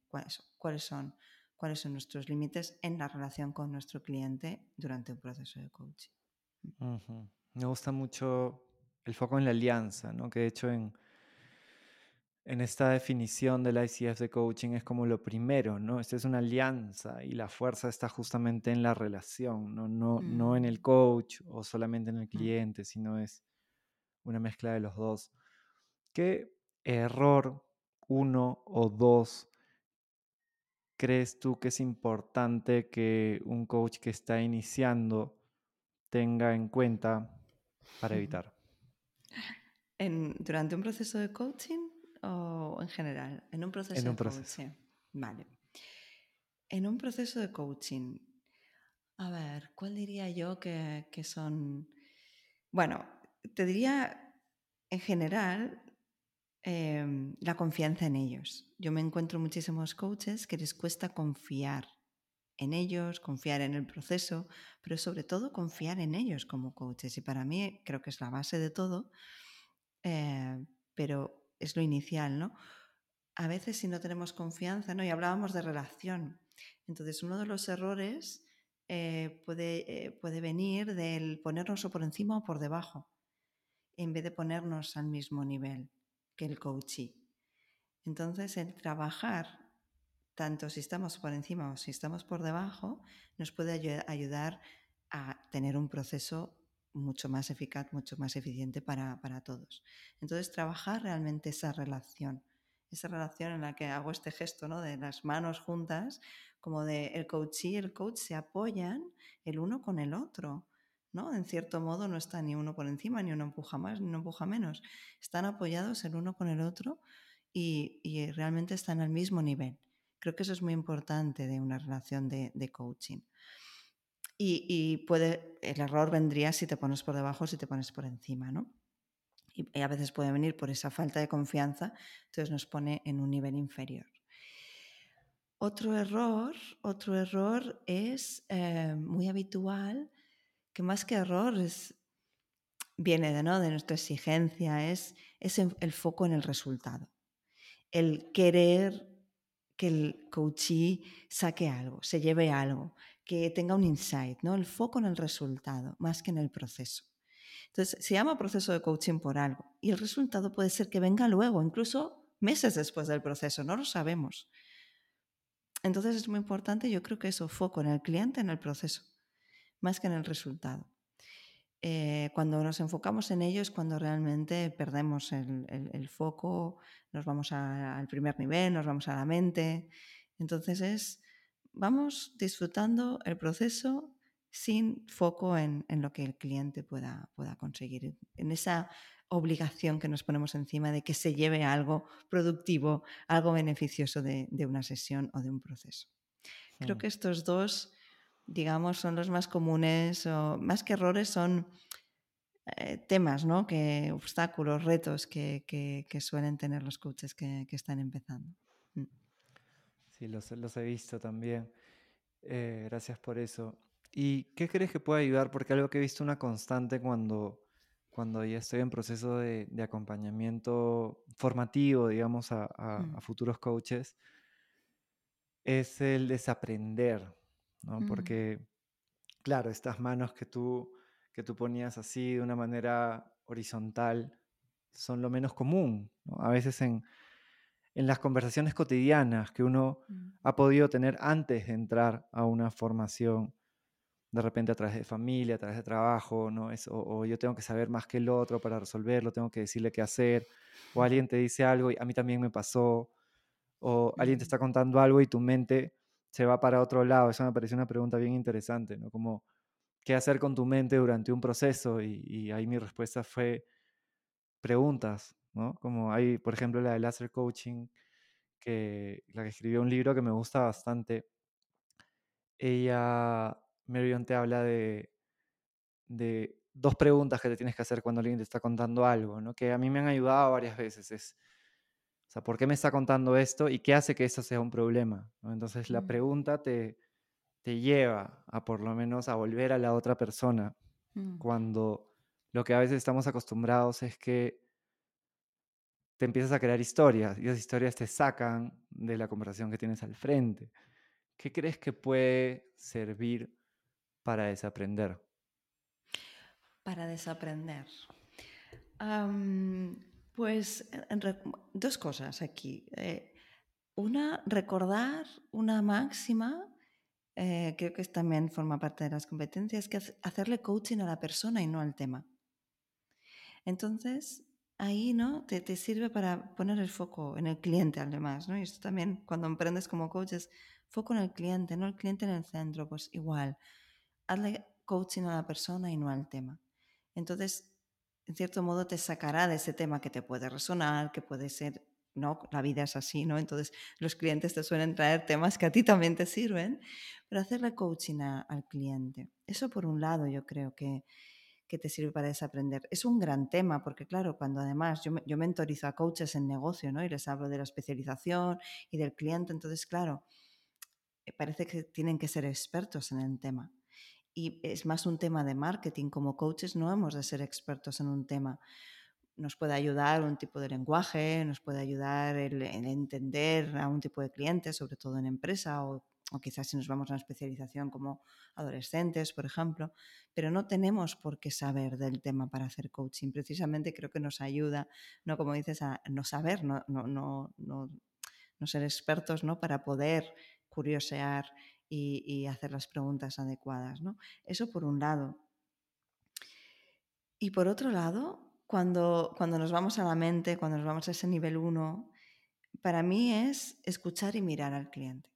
Speaker 2: cuáles son cuáles son nuestros límites en la relación con nuestro cliente durante un proceso de coaching.
Speaker 1: Me gusta mucho el foco en la alianza, ¿no? que de hecho en, en esta definición del ICF de coaching es como lo primero, ¿no? Esta es una alianza y la fuerza está justamente en la relación, no, no, no en el mm. coach o solamente en el mm. cliente, sino es una mezcla de los dos. ¿Qué error uno o dos crees tú que es importante que un coach que está iniciando tenga en cuenta para evitar?
Speaker 2: ¿Durante un proceso de coaching o en general? En un proceso
Speaker 1: en un proceso.
Speaker 2: Vale. En un proceso de coaching, a ver, ¿cuál diría yo que, que son? Bueno, te diría en general Em, la confianza en ellos. Yo me encuentro muchísimos coaches que les cuesta confiar en ellos, confiar en el proceso, pero sobre todo confiar en ellos como coaches. Y para mí creo que es la base de todo, eh, pero es lo inicial, ¿no? A veces si no tenemos confianza, ¿no? Y hablábamos de relación. Entonces uno de los errores eh, puede, eh, puede venir del ponernos o por encima o por debajo, en vez de ponernos al mismo nivel que el coachee. Entonces, el trabajar, tanto si estamos por encima o si estamos por debajo, nos puede ayudar a tener un proceso mucho más eficaz, mucho más eficiente para, todos. Entonces, trabajar realmente esa relación, esa relación en la que hago este gesto ¿no? de las manos juntas, como de el coach y el coach se apoyan el uno con el otro. ¿No? En cierto modo no está ni uno por encima, ni uno empuja más, ni uno empuja menos. Están apoyados el uno con el otro y, realmente están al mismo nivel. Creo que eso es muy importante de una relación de, coaching. Y, puede, el error vendría si te pones por debajo si te pones por encima, ¿no? Y, a veces puede venir por esa falta de confianza, entonces nos pone en un nivel inferior. Otro error, otro error es eh, muy habitual que más que error viene de, ¿no? de nuestra exigencia, es, es el foco en el resultado. El querer que el coachee saque algo, se lleve algo, que tenga un insight, ¿no? El foco en el resultado, más que en el proceso. Entonces, se llama proceso de coaching por algo y el resultado puede ser que venga luego, incluso meses después del proceso, no lo sabemos. Entonces es muy importante, yo creo que eso, foco en el cliente, en el proceso más que en el resultado. Eh, cuando nos enfocamos en ello es cuando realmente perdemos el, foco, nos vamos al primer nivel, nos vamos a la mente. Entonces es, vamos disfrutando el proceso sin foco en, lo que el cliente pueda, pueda conseguir, en esa obligación que nos ponemos encima de que se lleve algo productivo, algo beneficioso de, una sesión o de un proceso. Creo que estos dos, digamos, son los más comunes, o más que errores, son eh, temas, ¿no? Que, obstáculos, retos que, suelen tener los coaches que, están empezando. Mm.
Speaker 1: Sí, los, los he visto también. Eh, gracias por eso. ¿Y qué crees que puede ayudar? Porque algo que he visto una constante cuando, cuando ya estoy en proceso de, acompañamiento formativo, digamos, a, mm. futuros coaches, es el desaprender, ¿no? Mm. Porque, claro, estas manos que tú que tú ponías así de una manera horizontal son lo menos común. A veces en, las conversaciones cotidianas que uno mm. ha podido tener antes de entrar a una formación, de repente a través de familia, a través de trabajo, ¿no? Es, o, yo tengo que saber más que el otro para resolverlo, tengo que decirle qué hacer, o alguien te dice algo y a mí también me pasó, o alguien te está contando algo y tu mente se va para otro lado. Eso me pareció una pregunta bien interesante, ¿no? Como qué hacer con tu mente durante un proceso y, ahí mi respuesta fue preguntas, ¿no? Como hay, por ejemplo, la de Laser Coaching, que la que escribió un libro que me gusta bastante. Ella, Marion, te habla de, de dos preguntas que te tienes que hacer cuando alguien te está contando algo, ¿no? Que a mí me han ayudado varias veces. Es, o sea, ¿por qué me está contando esto y qué hace que eso sea un problema? Entonces, la pregunta te, te lleva a por lo menos a volver a la otra persona, mm. cuando lo que a veces estamos acostumbrados es que te empiezas a crear historias y esas historias te sacan de la conversación que tienes al frente. ¿Qué crees que puede servir para desaprender?
Speaker 2: Para desaprender. Pues dos cosas aquí. Eh, una, recordar una máxima eh, creo que también forma parte de las competencias, que hacerle coaching a la persona y no al tema. Entonces, ahí ¿no? te, sirve para poner el foco en el cliente, además. ¿no? Y esto también, cuando emprendes como coach, es foco en el cliente, no el cliente en el centro. Pues igual, hazle coaching a la persona y no al tema. Entonces, en cierto modo, te sacará de ese tema que te puede resonar, que puede ser ¿no? La vida es así, ¿no? Entonces los clientes te suelen traer temas que a ti también te sirven, pero hacerle coaching al cliente. Eso por un lado yo creo que, que, te sirve para desaprender. Es un gran tema porque claro, cuando además yo, yo mentorizo a coaches en negocio, ¿no? Y les hablo de la especialización y del cliente, entonces claro, eh, parece que tienen que ser expertos en el tema. Y es más un tema de marketing. Como coaches no hemos de ser expertos en un tema nos puede ayudar un tipo de lenguaje, nos puede ayudar el, entender a un tipo de cliente, sobre todo en empresa o, quizás si nos vamos a una especialización como adolescentes, por ejemplo, pero no tenemos por qué saber del tema para hacer coaching. Precisamente creo que nos ayuda, no como dices, a no saber, no, no, no, no, ser expertos, ¿no? Para poder curiosear y, hacer las preguntas adecuadas, ¿no? Eso por un lado. Y por otro lado, cuando, cuando nos vamos a la mente, cuando nos vamos a ese nivel 1, para mí es escuchar y mirar al cliente.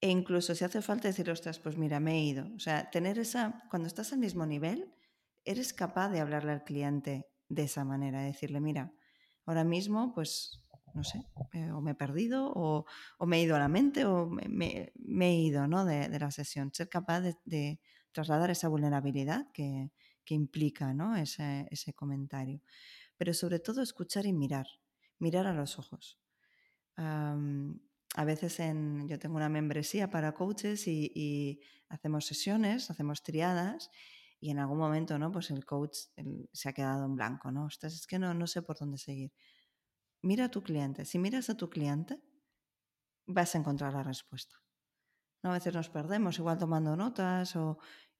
Speaker 2: E incluso si hace falta decir, ostras, pues mira, me he ido. O sea, tener esa, cuando estás al mismo nivel, eres capaz de hablarle al cliente de esa manera, decirle, mira, ahora mismo, pues, no sé, eh, o me he perdido, o, me he ido a la mente, o me, he ido ¿no? de, la sesión. Ser capaz de trasladar esa vulnerabilidad que, que implica ¿no? ese, ese comentario. Pero sobre todo escuchar y mirar, mirar a los ojos. a veces en, yo tengo una membresía para coaches y, hacemos sesiones, hacemos triadas y en algún momento ¿no? pues el coach se ha quedado en blanco. ¿no? es que no, no sé por dónde seguir. Mira a tu cliente. Si miras a tu cliente, vas a encontrar la respuesta. ¿No? A veces nos perdemos, igual tomando notas o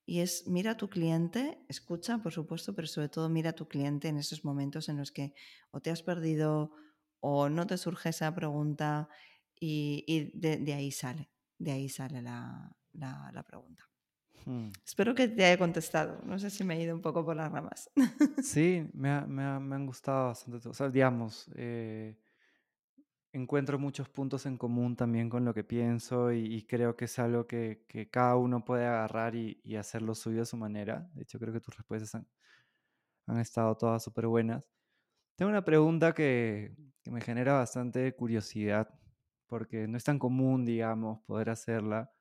Speaker 2: y es mira a tu cliente, escucha, por supuesto, pero sobre todo mira a tu cliente en esos momentos en los que o te has perdido o no te surge esa pregunta y, de, ahí sale, de ahí sale la, pregunta. Hmm. Espero que te haya contestado. No sé si me he ido un poco por las ramas.
Speaker 1: Sí, me, han gustado bastante. O sea, digamos, eh, encuentro muchos puntos en común también con lo que pienso y, creo que es algo que, cada uno puede agarrar y, y, hacer lo suyo a su manera. De hecho, creo que tus respuestas han, Han estado todas súper buenas. Tengo una pregunta que, que me genera bastante curiosidad, porque no es tan común, digamos, poder hacerla.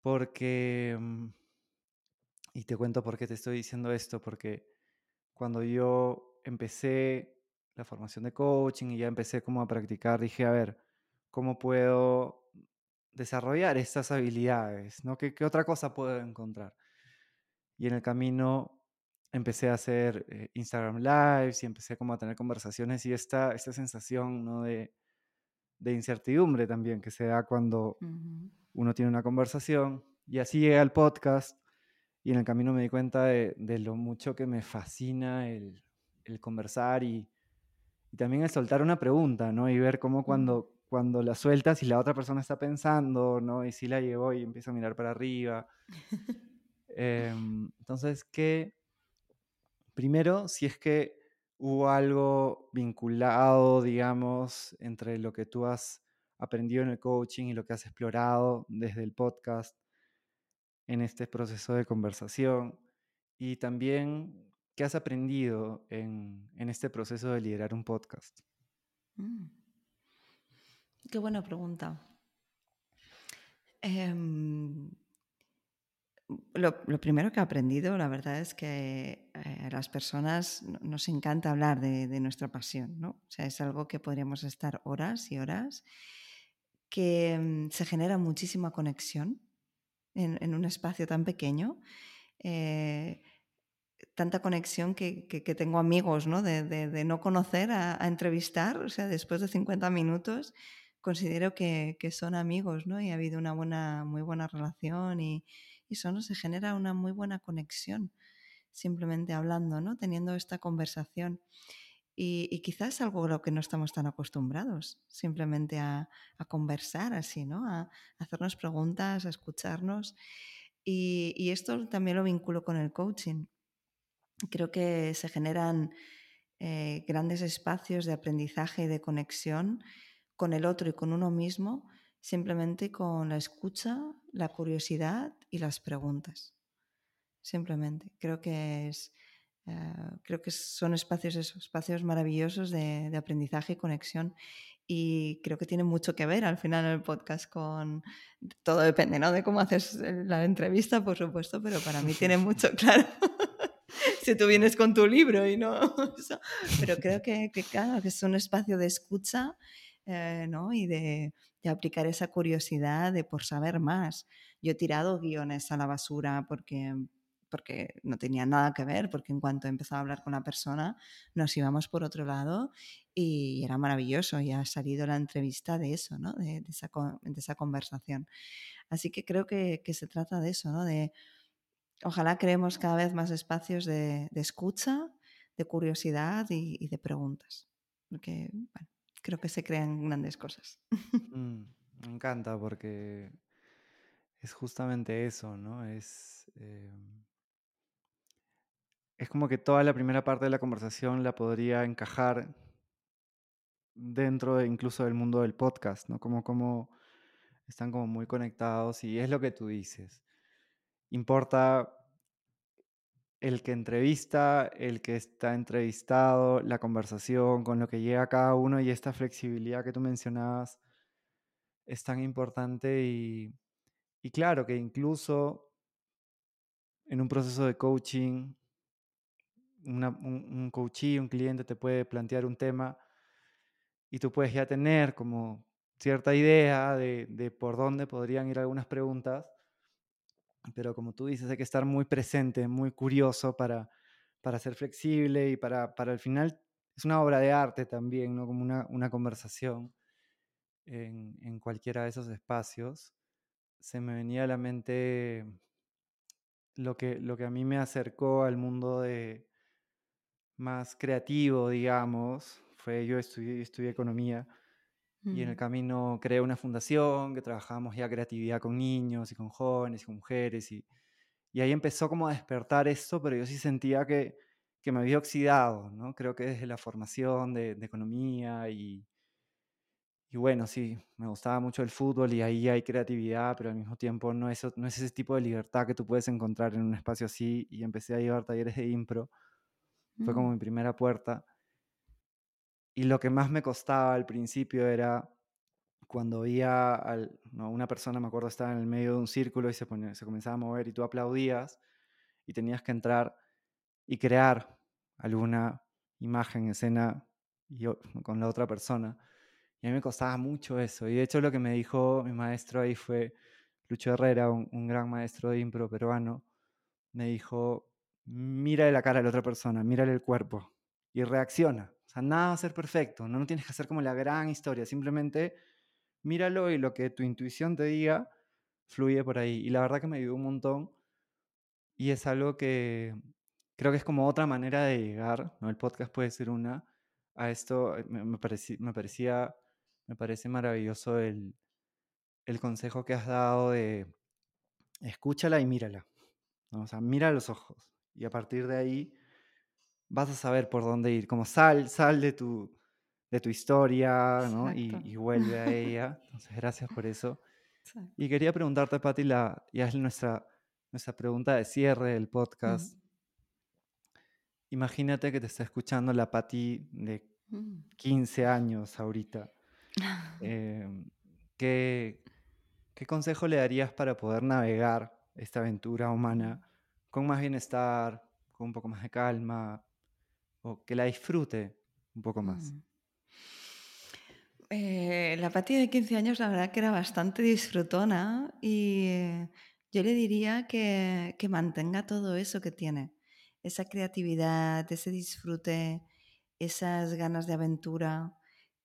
Speaker 1: Porque, mm, y te cuento por qué te estoy diciendo esto, porque cuando yo empecé la formación de coaching y ya empecé como a practicar, dije, a ver, ¿cómo puedo desarrollar estas habilidades? ¿no? ¿Qué, qué otra cosa puedo encontrar? Y en el camino empecé a hacer eh, Instagram Lives y empecé como a tener conversaciones y esta, esta sensación ¿no? de, de incertidumbre también que se da cuando. Uno tiene una conversación. Y así llegué al podcast y en el camino me di cuenta de, de lo mucho que me fascina el, el conversar y, y también el soltar una pregunta, ¿no? Y ver cómo cuando, cuando la sueltas y la otra persona está pensando, ¿no? Y si la llevó y empieza a mirar para arriba. Em, entonces, ¿qué, Primero, si es que hubo algo vinculado, digamos, entre lo que tú has aprendido en el coaching y lo que has explorado desde el podcast en este proceso de conversación. Y también, ¿qué has aprendido en, este proceso de liderar un podcast?
Speaker 2: Mm. Qué buena pregunta. Em, lo, primero que he aprendido, la verdad es que eh, a las personas no- nos encanta hablar de, de nuestra pasión, ¿no? O sea, es algo que podríamos estar horas y horas, que mm, se genera muchísima conexión en, en un espacio tan pequeño. eh, tanta conexión que, que- que tengo amigos, ¿no? De, de- de no conocer a, a entrevistar, o sea, después de 50 minutos considero que, que son amigos, ¿no? Y ha habido una buena, muy buena relación y, y eso, ¿no? Se genera una muy buena conexión simplemente hablando, ¿no? Teniendo esta conversación. Y, y quizás algo a lo que no estamos tan acostumbrados, simplemente a, conversar así, ¿no? A, a hacernos preguntas, a escucharnos. Y, y esto también lo vinculo con el coaching creo que se generan eh, grandes espacios de aprendizaje y de conexión con el otro y con uno mismo, simplemente con la escucha, la curiosidad y las preguntas. Simplemente. Creo que es. Eh, creo que son espacios, esos, espacios maravillosos de, de aprendizaje y conexión. Y creo que tiene mucho que ver al final el podcast con. Todo depende, ¿no? De cómo haces la entrevista, por supuesto, pero para mí tiene mucho, claro si tú vienes con tu libro y no. Pero creo que, que, claro, que es un espacio de escucha eh, ¿no? y de, de, aplicar esa curiosidad de por saber más. Yo he tirado guiones a la basura porque porque no tenía nada que ver, porque en cuanto empezaba a hablar con la persona nos íbamos por otro lado y era maravilloso y ha salido la entrevista de eso, ¿no? de, de, esa, de esa, conversación. Así que creo que, que se trata de eso, ¿no? de, ojalá creemos cada vez más espacios de, de escucha, de curiosidad y, y, de preguntas. Porque, bueno, creo que se crean grandes cosas.
Speaker 1: Mm, me encanta porque es justamente eso, ¿no? Es, eh, es como que toda la primera parte de la conversación la podría encajar dentro de, incluso del mundo del podcast, ¿no? Como, como están como muy conectados y es lo que tú dices. Importa el que entrevista, el que está entrevistado, la conversación, con lo que llega cada uno y esta flexibilidad que tú mencionabas es tan importante y, y claro que incluso en un proceso de coaching, una, un, un un cliente te puede plantear un tema y tú puedes ya tener como cierta idea de, de por dónde podrían ir algunas preguntas, pero como tú dices, hay que estar muy presente, muy curioso para, para ser flexible y para, para al final es una obra de arte también, ¿no? Como una, una conversación en, en cualquiera de esos espacios. Se me venía a la mente lo que, lo que a mí me acercó al mundo de más creativo, digamos, fue yo estudié, estudié economía y en el camino creé una fundación que trabajábamos ya creatividad con niños y con jóvenes y con mujeres y, y ahí empezó como a despertar esto, pero yo sí sentía que, que me había oxidado, ¿no? Creo que desde la formación de, de economía y, y bueno, sí, me gustaba mucho el fútbol y ahí hay creatividad, pero al mismo tiempo no es, no es ese tipo de libertad que tú puedes encontrar en un espacio así y empecé a llevar talleres de impro Fue como mi primera puerta. Y lo que más me costaba al principio era cuando veía a una persona, me acuerdo, estaba en el medio de un círculo y se, ponía, se comenzaba a mover y tú aplaudías y tenías que entrar y crear alguna imagen, escena y, con la otra persona. Y a mí me costaba mucho eso. Y de hecho lo que me dijo mi maestro ahí fue Lucho Herrera, un, un gran maestro de impro peruano, me dijo, mira la cara a la otra persona, mírale el cuerpo y reacciona. O sea, nada va a ser perfecto, no, no tienes que hacer como la gran historia, simplemente míralo y lo que tu intuición te diga fluye por ahí. Y la verdad que me ayudó un montón y es algo que creo que es como otra manera de llegar. El podcast puede ser una, a esto eh, me, parecía, me parece maravilloso el, el consejo que has dado de escúchala y mírala. O sea, mira los ojos y a partir de ahí vas a saber por dónde ir. Como sal, sal de tu, de tu historia ¿no? y, y, vuelve a ella. Entonces, gracias por eso. Exacto. Y quería preguntarte, Patti, la, ya es nuestra, nuestra pregunta de cierre del podcast. Mm. Imagínate que te está escuchando la Patti de 15 años ahorita. Eh, ¿qué, ¿Qué consejo le darías para poder navegar esta aventura humana con más bienestar, con un poco más de calma, o que la disfrute un poco más?
Speaker 2: Mm. Eh, la Pati de 15 años, la verdad que era bastante disfrutona y eh, yo le diría que, que, mantenga todo eso que tiene, esa creatividad, ese disfrute, esas ganas de aventura,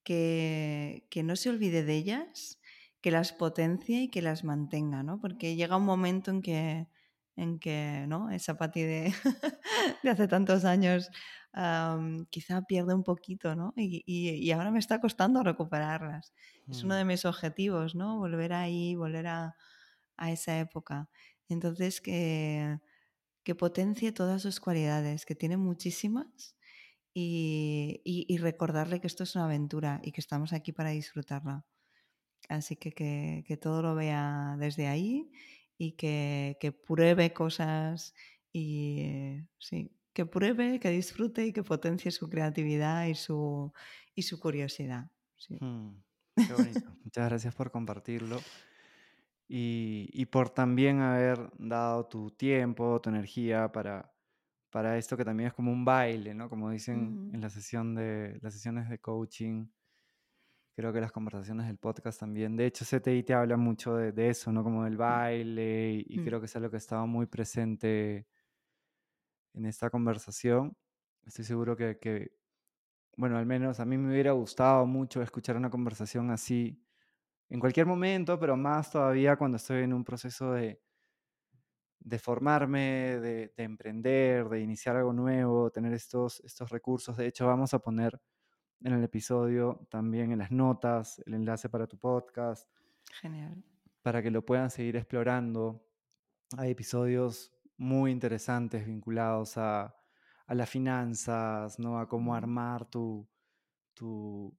Speaker 2: que, que no se olvide de ellas, que las potencie y que las mantenga, ¿no? Porque llega un momento en que, en que ¿no? esa Pati de, de hace tantos años um, quizá pierde un poquito, ¿no? Y, y, y, ahora me está costando recuperarlas. Mm. Es uno de mis objetivos, ¿no? Volver ahí, volver a, a esa época. Entonces, que, que, potencie todas sus cualidades, que tiene muchísimas, y, y, recordarle que esto es una aventura y que estamos aquí para disfrutarla. Así que, que, que todo lo vea desde ahí y que, que pruebe cosas y sí, que pruebe, que disfrute y que potencie su creatividad y su, y su curiosidad. Sí.
Speaker 1: Hmm, qué bonito. Muchas gracias por compartirlo y, y, por también haber dado tu tiempo, tu energía para, para esto que también es como un baile, ¿no? Como dicen uh -huh. en la sesión de las sesiones de coaching. Creo que las conversaciones del podcast también. De hecho, CTI te habla mucho de, de eso, ¿no? Como del baile, y, y
Speaker 2: Mm.
Speaker 1: creo que es algo que estaba muy presente en esta conversación. Estoy seguro que, que, bueno, al menos a mí me hubiera gustado mucho escuchar una conversación así en cualquier momento, pero más todavía cuando estoy en un proceso de, de formarme, de, de emprender, de iniciar algo nuevo, tener estos, estos recursos. De hecho, vamos a poner en el episodio también en las notas el enlace para tu podcast,
Speaker 2: Genial.
Speaker 1: para que lo puedan seguir explorando. Hay episodios muy interesantes vinculados a, a las finanzas, ¿no? a cómo armar tu, tu,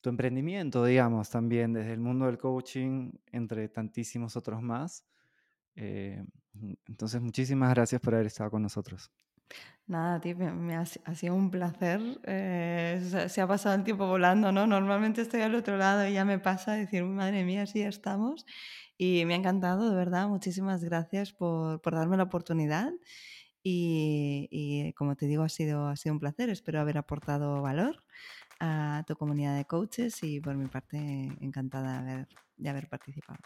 Speaker 1: tu emprendimiento, digamos, también desde el mundo del coaching, entre tantísimos otros más. Eh, entonces, muchísimas gracias por haber estado con nosotros.
Speaker 2: Nada, tío, me, ha, sido un placer. Eh, se, se, ha pasado el tiempo volando, ¿no? Normalmente estoy al otro lado y ya me pasa decir, madre mía, sí, ya estamos. Y me ha encantado, de verdad. Muchísimas gracias por, por darme la oportunidad. Y, y, como te digo, ha sido, ha sido un placer. Espero haber aportado valor a tu comunidad de coaches y por mi parte encantada de haber, de haber participado.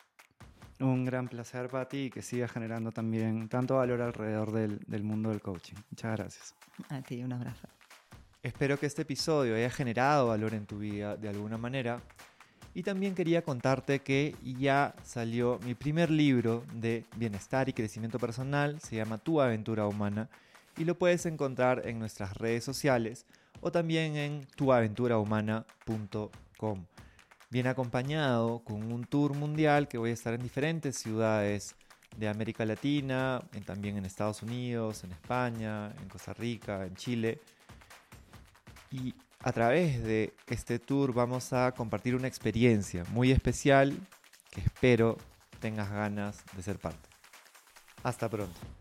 Speaker 1: Un gran placer para ti y que sigas generando también tanto valor alrededor del, del, mundo del coaching. Muchas gracias.
Speaker 2: A ti, un abrazo.
Speaker 1: Espero que este episodio haya generado valor en tu vida de alguna manera. Y también quería contarte que ya salió mi primer libro de bienestar y crecimiento personal. Se llama Tu aventura humana. Y lo puedes encontrar en nuestras redes sociales o también en tuaventurahumana.com bien acompañado con un tour mundial que voy a estar en diferentes ciudades de América Latina, en, también en Estados Unidos, en España, en Costa Rica, en Chile. Y a través de este tour vamos a compartir una experiencia muy especial que espero tengas ganas de ser parte. Hasta pronto.